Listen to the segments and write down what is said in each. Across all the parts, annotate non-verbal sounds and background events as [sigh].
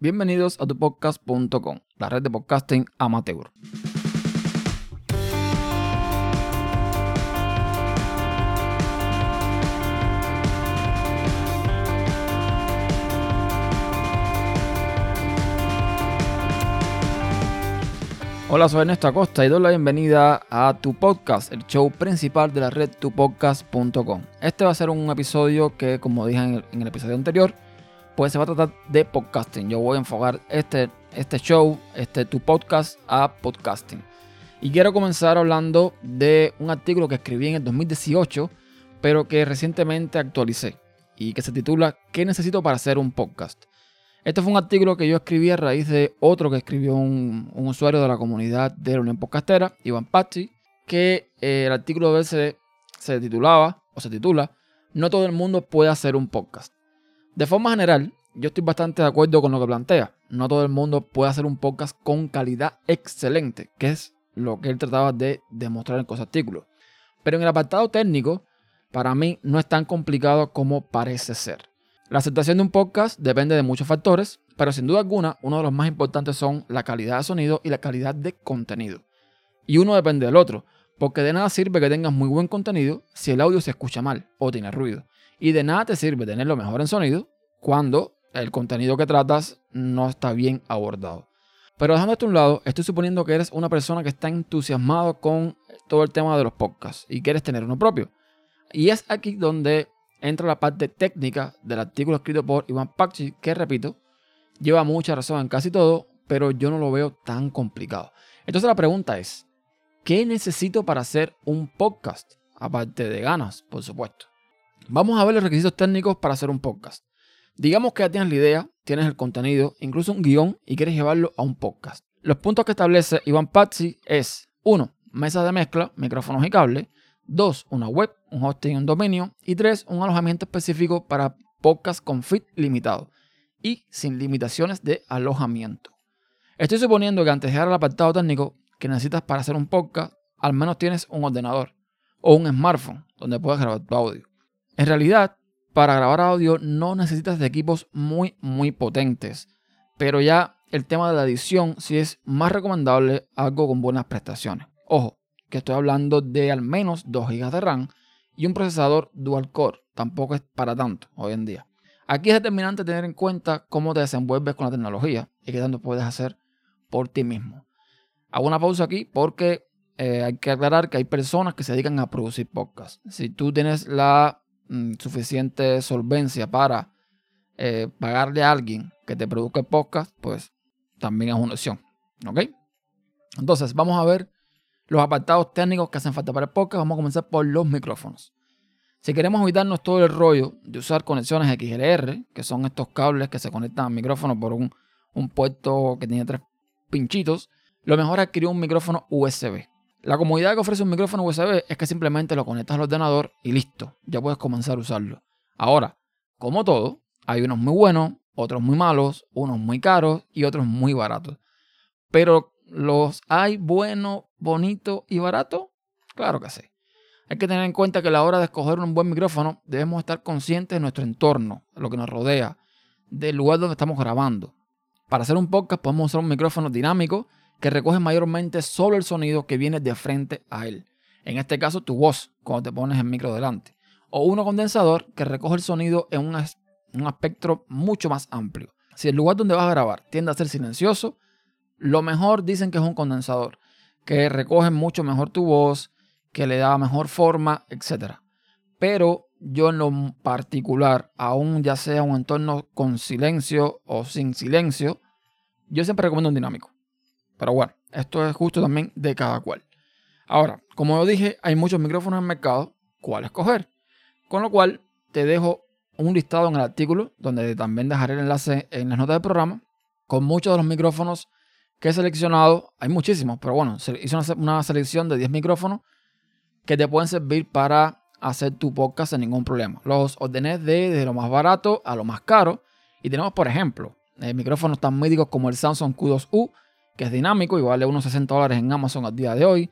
Bienvenidos a tupodcast.com, la red de podcasting amateur. Hola, soy Ernesto Acosta y doy la bienvenida a Tu Podcast, el show principal de la red tupodcast.com. Este va a ser un episodio que, como dije en el, en el episodio anterior, pues se va a tratar de podcasting. Yo voy a enfocar este, este show, este Tu Podcast, a podcasting. Y quiero comenzar hablando de un artículo que escribí en el 2018, pero que recientemente actualicé y que se titula ¿Qué necesito para hacer un podcast? Este fue un artículo que yo escribí a raíz de otro que escribió un, usuario de la comunidad de la Unión Podcastera, Iván Pachi, que eh, el artículo de se, se titulaba o se titula No todo el mundo puede hacer un podcast. De forma general, yo estoy bastante de acuerdo con lo que plantea. No todo el mundo puede hacer un podcast con calidad excelente, que es lo que él trataba de demostrar en ese artículo. Pero en el apartado técnico, para mí no es tan complicado como parece ser. La aceptación de un podcast depende de muchos factores, pero sin duda alguna uno de los más importantes son la calidad de sonido y la calidad de contenido. Y uno depende del otro, porque de nada sirve que tengas muy buen contenido si el audio se escucha mal o tiene ruido. Y de nada te sirve tener lo mejor en sonido cuando el contenido que tratas no está bien abordado. Pero dejando esto a un lado, estoy suponiendo que eres una persona que está entusiasmado con todo el tema de los podcasts y quieres tener uno propio. Y es aquí donde entra la parte técnica del artículo escrito por Iván Pachi, que repito, lleva mucha razón en casi todo, pero yo no lo veo tan complicado. Entonces la pregunta es, ¿qué necesito para hacer un podcast? Aparte de ganas, por supuesto. Vamos a ver los requisitos técnicos para hacer un podcast. Digamos que ya tienes la idea, tienes el contenido, incluso un guion y quieres llevarlo a un podcast. Los puntos que establece Iván Patsy es 1. Mesa de mezcla, micrófonos y cables. 2. Una web, un hosting y un dominio. Y 3. Un alojamiento específico para podcast con fit limitado y sin limitaciones de alojamiento. Estoy suponiendo que antes de llegar al apartado técnico que necesitas para hacer un podcast, al menos tienes un ordenador o un smartphone donde puedas grabar tu audio. En realidad, para grabar audio no necesitas de equipos muy, muy potentes, pero ya el tema de la edición sí es más recomendable algo con buenas prestaciones. Ojo, que estoy hablando de al menos 2 GB de RAM y un procesador dual core. Tampoco es para tanto hoy en día. Aquí es determinante tener en cuenta cómo te desenvuelves con la tecnología y qué tanto puedes hacer por ti mismo. Hago una pausa aquí porque eh, hay que aclarar que hay personas que se dedican a producir podcasts. Si tú tienes la mm, suficiente solvencia para eh, pagarle a alguien que te produzca el podcast, pues también es una opción. ¿Ok? Entonces, vamos a ver los apartados técnicos que hacen falta para el podcast, vamos a comenzar por los micrófonos. Si queremos evitarnos todo el rollo de usar conexiones XLR, que son estos cables que se conectan al micrófono por un, puerto que tiene tres pinchitos, lo mejor es adquirir un micrófono USB. La comodidad que ofrece un micrófono USB es que simplemente lo conectas al ordenador y listo, ya puedes comenzar a usarlo. Ahora, como todo, hay unos muy buenos, otros muy malos, unos muy caros y otros muy baratos. Pero ¿Los hay bueno, bonito y barato? Claro que sí. Hay que tener en cuenta que a la hora de escoger un buen micrófono debemos estar conscientes de nuestro entorno, de lo que nos rodea, del lugar donde estamos grabando. Para hacer un podcast podemos usar un micrófono dinámico que recoge mayormente solo el sonido que viene de frente a él. En este caso tu voz cuando te pones el micro delante. O uno condensador que recoge el sonido en un, un espectro mucho más amplio. Si el lugar donde vas a grabar tiende a ser silencioso, lo mejor dicen que es un condensador, que recoge mucho mejor tu voz, que le da mejor forma, etc. Pero yo en lo particular, aún ya sea un entorno con silencio o sin silencio, yo siempre recomiendo un dinámico. Pero bueno, esto es justo también de cada cual. Ahora, como yo dije, hay muchos micrófonos en el mercado, ¿cuál escoger? Con lo cual, te dejo un listado en el artículo, donde también dejaré el enlace en las notas del programa, con muchos de los micrófonos que he seleccionado, hay muchísimos, pero bueno, hice una, selección de 10 micrófonos que te pueden servir para hacer tu podcast sin ningún problema. Los ordené de, desde lo más barato a lo más caro. Y tenemos, por ejemplo, eh, micrófonos tan médicos como el Samsung Q2U, que es dinámico y vale unos 60 dólares en Amazon al día de hoy.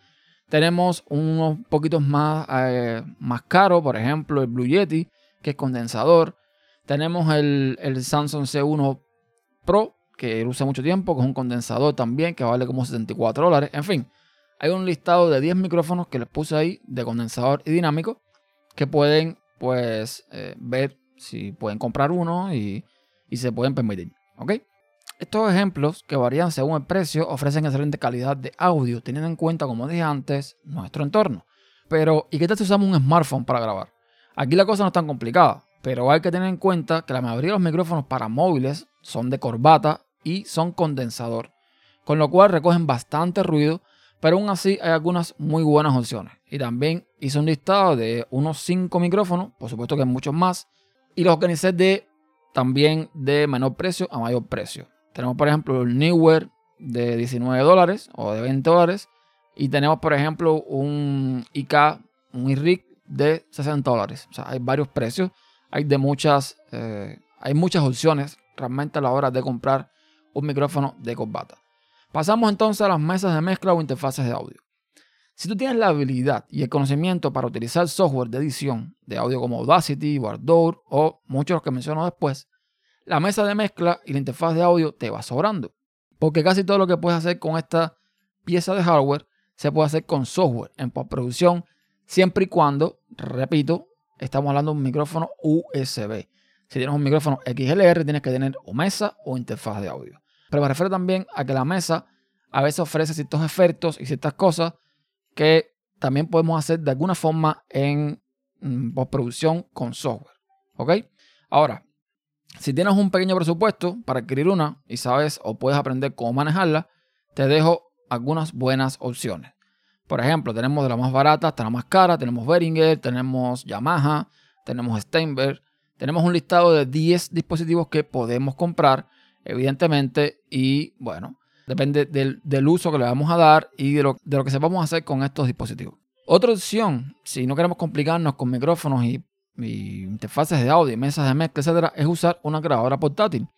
Tenemos unos poquitos más, eh, más caros, por ejemplo, el Blue Yeti, que es condensador. Tenemos el, el Samsung C1 Pro, que usa mucho tiempo, que es un condensador también, que vale como 74 dólares. En fin, hay un listado de 10 micrófonos que les puse ahí de condensador y dinámico que pueden pues eh, ver si pueden comprar uno y, y se pueden permitir. ¿Ok? Estos ejemplos, que varían según el precio, ofrecen excelente calidad de audio, teniendo en cuenta, como dije antes, nuestro entorno. Pero, ¿y qué tal si usamos un smartphone para grabar? Aquí la cosa no es tan complicada, pero hay que tener en cuenta que la mayoría de los micrófonos para móviles son de corbata y son condensador, con lo cual recogen bastante ruido, pero aún así hay algunas muy buenas opciones. Y también hice un listado de unos 5 micrófonos, por supuesto que hay muchos más, y los organicé de también de menor precio a mayor precio. Tenemos, por ejemplo, el Newer de 19 dólares o de 20 dólares. Y tenemos, por ejemplo, un IK, un iRig de 60 dólares. O sea, hay varios precios. Hay de muchas, eh, hay muchas opciones realmente a la hora de comprar un micrófono de corbata. Pasamos entonces a las mesas de mezcla o interfaces de audio. Si tú tienes la habilidad y el conocimiento para utilizar software de edición de audio como Audacity, Wardour o muchos los que menciono después, la mesa de mezcla y la interfaz de audio te va sobrando. Porque casi todo lo que puedes hacer con esta pieza de hardware se puede hacer con software en postproducción, siempre y cuando, repito, estamos hablando de un micrófono USB. Si tienes un micrófono XLR, tienes que tener o mesa o interfaz de audio. Pero me refiero también a que la mesa a veces ofrece ciertos efectos y ciertas cosas que también podemos hacer de alguna forma en mm, postproducción con software. ¿Ok? Ahora, si tienes un pequeño presupuesto para adquirir una y sabes o puedes aprender cómo manejarla, te dejo algunas buenas opciones. Por ejemplo, tenemos de la más barata hasta la más cara, tenemos Behringer, tenemos Yamaha, tenemos Steinberg, tenemos un listado de 10 dispositivos que podemos comprar, evidentemente, y bueno, depende del, uso que le vamos a dar y de lo, de lo que sepamos hacer con estos dispositivos. Otra opción, si no queremos complicarnos con micrófonos y y interfaces de audio, mesas de mezcla, etcétera, es usar una grabadora portátil.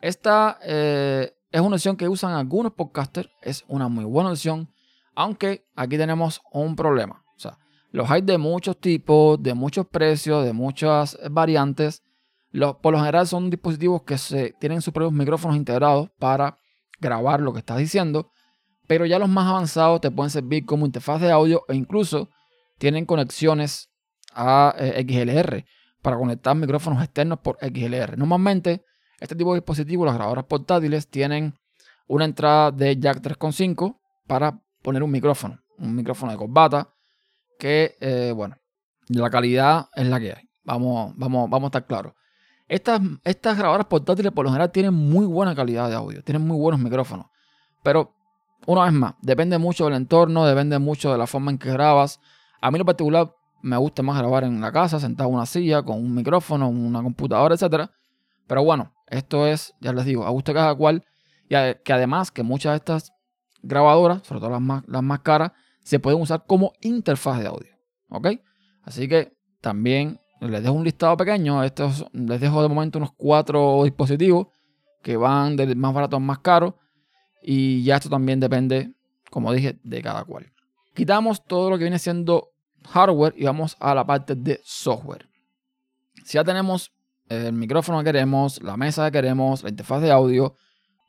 Esta eh, es una opción que usan algunos podcasters, es una muy buena opción, aunque aquí tenemos un problema. O sea, los hay de muchos tipos, de muchos precios, de muchas variantes. Los, por lo general son dispositivos que se, tienen sus propios micrófonos integrados para grabar lo que estás diciendo, pero ya los más avanzados te pueden servir como interfaz de audio e incluso tienen conexiones a eh, XLR para conectar micrófonos externos por XLR. Normalmente, este tipo de dispositivos, las grabadoras portátiles, tienen una entrada de jack 3.5 para poner un micrófono, un micrófono de corbata, que, eh, bueno, la calidad es la que hay. Vamos, vamos, vamos a estar claros. Estas, estas grabadoras portátiles por lo general tienen muy buena calidad de audio, tienen muy buenos micrófonos, pero una vez más, depende mucho del entorno, depende mucho de la forma en que grabas. A mí en lo particular me gusta más grabar en la casa, sentado en una silla, con un micrófono, una computadora, etc. Pero bueno, esto es, ya les digo, a gusto cada cual. Y que además que muchas de estas grabadoras, sobre todo las más, las más caras, se pueden usar como interfaz de audio. ¿Ok? Así que también les dejo un listado pequeño. Estos, les dejo de momento unos cuatro dispositivos que van del más barato al más caro. Y ya esto también depende, como dije, de cada cual. Quitamos todo lo que viene siendo hardware y vamos a la parte de software. Si ya tenemos el micrófono que queremos, la mesa que queremos, la interfaz de audio,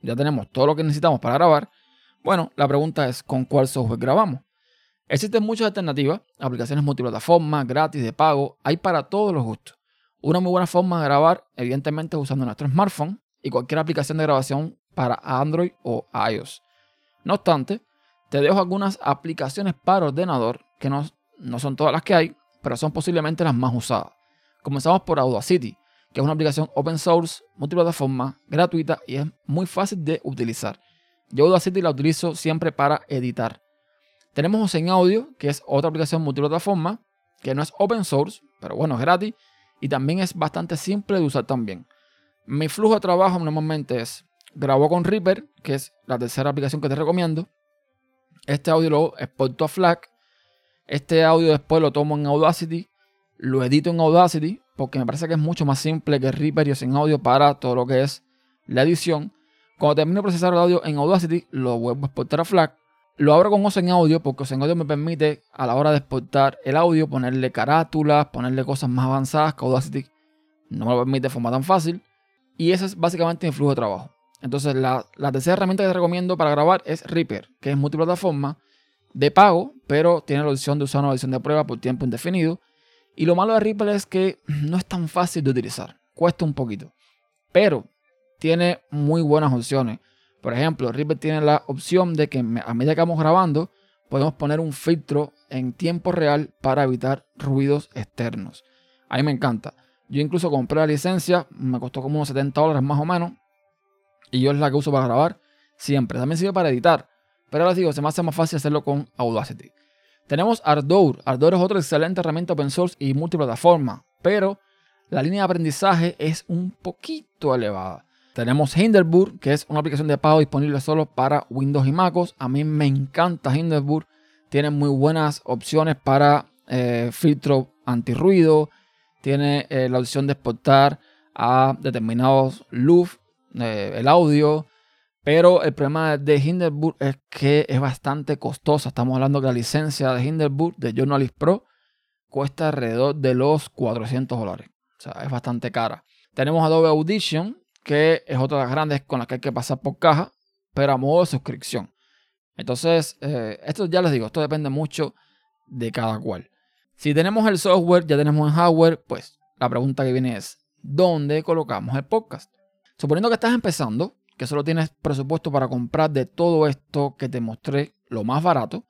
ya tenemos todo lo que necesitamos para grabar. Bueno, la pregunta es ¿con cuál software grabamos? Existen muchas alternativas, aplicaciones multiplataformas, gratis, de pago, hay para todos los gustos. Una muy buena forma de grabar, evidentemente, es usando nuestro smartphone y cualquier aplicación de grabación para Android o iOS. No obstante, te dejo algunas aplicaciones para ordenador que nos no son todas las que hay, pero son posiblemente las más usadas. Comenzamos por Audacity, que es una aplicación open source, multiplataforma, gratuita y es muy fácil de utilizar. Yo Audacity la utilizo siempre para editar. Tenemos Ocean Audio, que es otra aplicación multiplataforma, que no es open source, pero bueno, es gratis y también es bastante simple de usar también. Mi flujo de trabajo normalmente es grabo con Reaper, que es la tercera aplicación que te recomiendo. Este audio lo exporto a FLAC este audio después lo tomo en Audacity, lo edito en Audacity, porque me parece que es mucho más simple que Reaper y sin audio para todo lo que es la edición. Cuando termino de procesar el audio en Audacity, lo vuelvo a exportar a FLAC. Lo abro con Ocean Audio porque Ocean Audio me permite a la hora de exportar el audio ponerle carátulas, ponerle cosas más avanzadas que Audacity no me lo permite de forma tan fácil. Y ese es básicamente mi flujo de trabajo. Entonces, la, la tercera herramienta que te recomiendo para grabar es Reaper, que es multiplataforma de pago, pero tiene la opción de usar una versión de prueba por tiempo indefinido. Y lo malo de Reaper es que [clears throat] no es tan fácil de utilizar, cuesta un poquito, pero tiene muy buenas opciones. Por ejemplo, Reaper tiene la opción de que a medida que vamos grabando, podemos poner un filtro en tiempo real para evitar ruidos externos. A mí me encanta. Yo incluso compré la licencia, me costó como unos 70 dólares más o menos. Y yo es la que uso para grabar siempre. También sirve para editar. Pero les digo, se me hace más fácil hacerlo con Audacity. Tenemos Ardour. Ardour es otra excelente herramienta open source y multiplataforma. Pero la línea de aprendizaje es un poquito elevada. Tenemos Hinderburg, que es una aplicación de pago disponible solo para Windows y MacOS. A mí me encanta Hinderburg. Tiene muy buenas opciones para eh, filtro antirruido, tiene eh, la opción de exportar a determinados loops eh, el audio. Pero el problema de Hinderburg es que es bastante costosa. Estamos hablando que la licencia de Hinderburg de Journalist Pro cuesta alrededor de los 400 dólares. O sea, es bastante cara. Tenemos Adobe Audition, que es otra de las grandes con las que hay que pasar por caja, pero a modo de suscripción. Entonces, eh, esto ya les digo, esto depende mucho de cada cual. Si tenemos el software, ya tenemos el hardware, pues la pregunta que viene es, ¿dónde colocamos el podcast? Suponiendo que estás empezando, que solo tienes presupuesto para comprar de todo esto que te mostré lo más barato,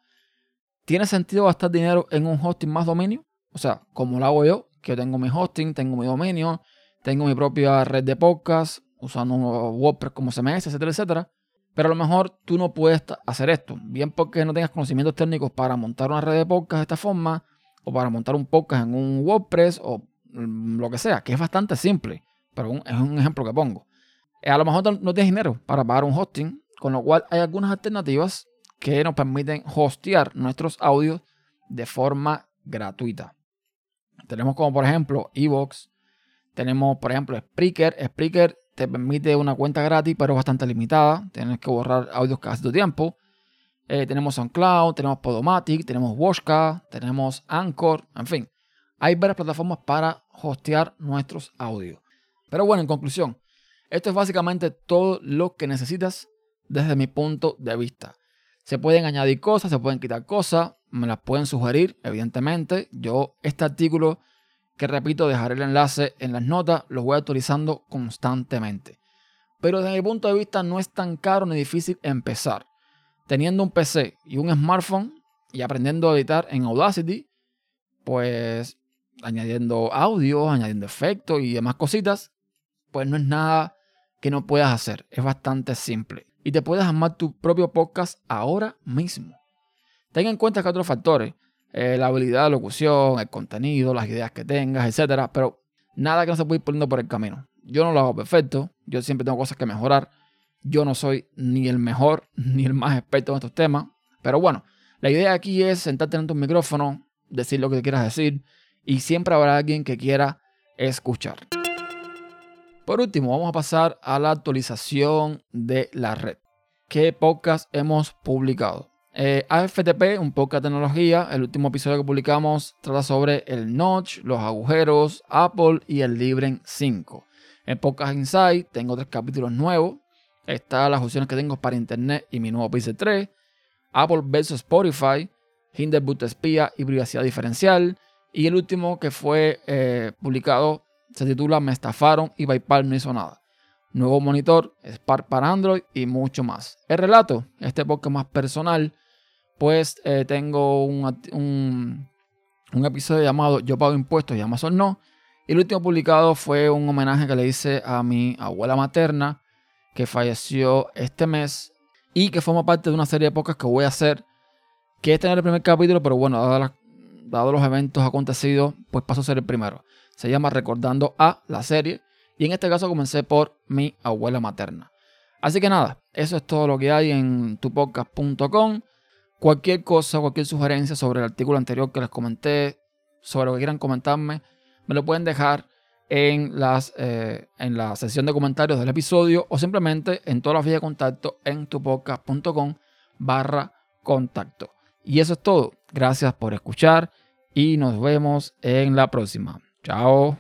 ¿tiene sentido gastar dinero en un hosting más dominio? O sea, como lo hago yo, que yo tengo mi hosting, tengo mi dominio, tengo mi propia red de podcast, usando WordPress como CMS, etcétera, etcétera. Pero a lo mejor tú no puedes hacer esto, bien porque no tengas conocimientos técnicos para montar una red de podcast de esta forma, o para montar un podcast en un WordPress o mm, lo que sea, que es bastante simple, pero es un ejemplo que pongo. Eh, a lo mejor no tienes dinero para pagar un hosting, con lo cual hay algunas alternativas que nos permiten hostear nuestros audios de forma gratuita. Tenemos como por ejemplo Evox, tenemos por ejemplo Spreaker. Spreaker te permite una cuenta gratis, pero bastante limitada. Tienes que borrar audios cada cierto tiempo. Eh, tenemos SoundCloud, tenemos Podomatic, tenemos Washka, tenemos Anchor, en fin. Hay varias plataformas para hostear nuestros audios. Pero bueno, en conclusión, esto es básicamente todo lo que necesitas desde mi punto de vista. Se pueden añadir cosas, se pueden quitar cosas, me las pueden sugerir, evidentemente. Yo este artículo, que repito, dejaré el enlace en las notas, lo voy actualizando constantemente. Pero desde mi punto de vista no es tan caro ni difícil empezar teniendo un PC y un smartphone y aprendiendo a editar en Audacity, pues añadiendo audio, añadiendo efectos y demás cositas, pues no es nada que no puedas hacer. Es bastante simple. Y te puedes armar tu propio podcast ahora mismo. Ten en cuenta que otros factores, eh, la habilidad de locución, el contenido, las ideas que tengas, etcétera, pero nada que no se pueda ir poniendo por el camino. Yo no lo hago perfecto, yo siempre tengo cosas que mejorar, yo no soy ni el mejor [laughs] ni el más experto en estos temas. Pero bueno, la idea aquí es sentarte en tu micrófono, decir lo que quieras decir y siempre habrá alguien que quiera escuchar. Por último, vamos a pasar a la actualización de la red. ¿Qué podcast hemos publicado? Eh, AFTP, un podcast de tecnología. El último episodio que publicamos trata sobre el notch, los agujeros, Apple y el Libren 5. En Podcast Insight tengo tres capítulos nuevos Está las opciones que tengo para internet y mi nuevo PC 3. Apple versus Spotify. Hinderboot espía y privacidad diferencial. Y el último que fue eh, publicado se titula Me estafaron y PayPal no hizo nada. Nuevo monitor, Spark para Android y mucho más. El relato, este podcast más personal, pues eh, tengo un, un, episodio llamado Yo pago impuestos y Amazon no. Y el último publicado fue un homenaje que le hice a mi abuela materna que falleció este mes y que forma parte de una serie de podcasts que voy a hacer, que es tener el primer capítulo, pero bueno, dado, los eventos acontecidos, pues paso a ser el primero. Se llama Recordando a la serie y en este caso comencé por mi abuela materna. Así que nada, eso es todo lo que hay en tupodcast.com. Cualquier cosa, cualquier sugerencia sobre el artículo anterior que les comenté, sobre lo que quieran comentarme, me lo pueden dejar en, las, eh, en la sección de comentarios del episodio o simplemente en todas las vías de contacto en tupodcast.com barra contacto. Y eso es todo. Gracias por escuchar y nos vemos en la próxima. Ciao.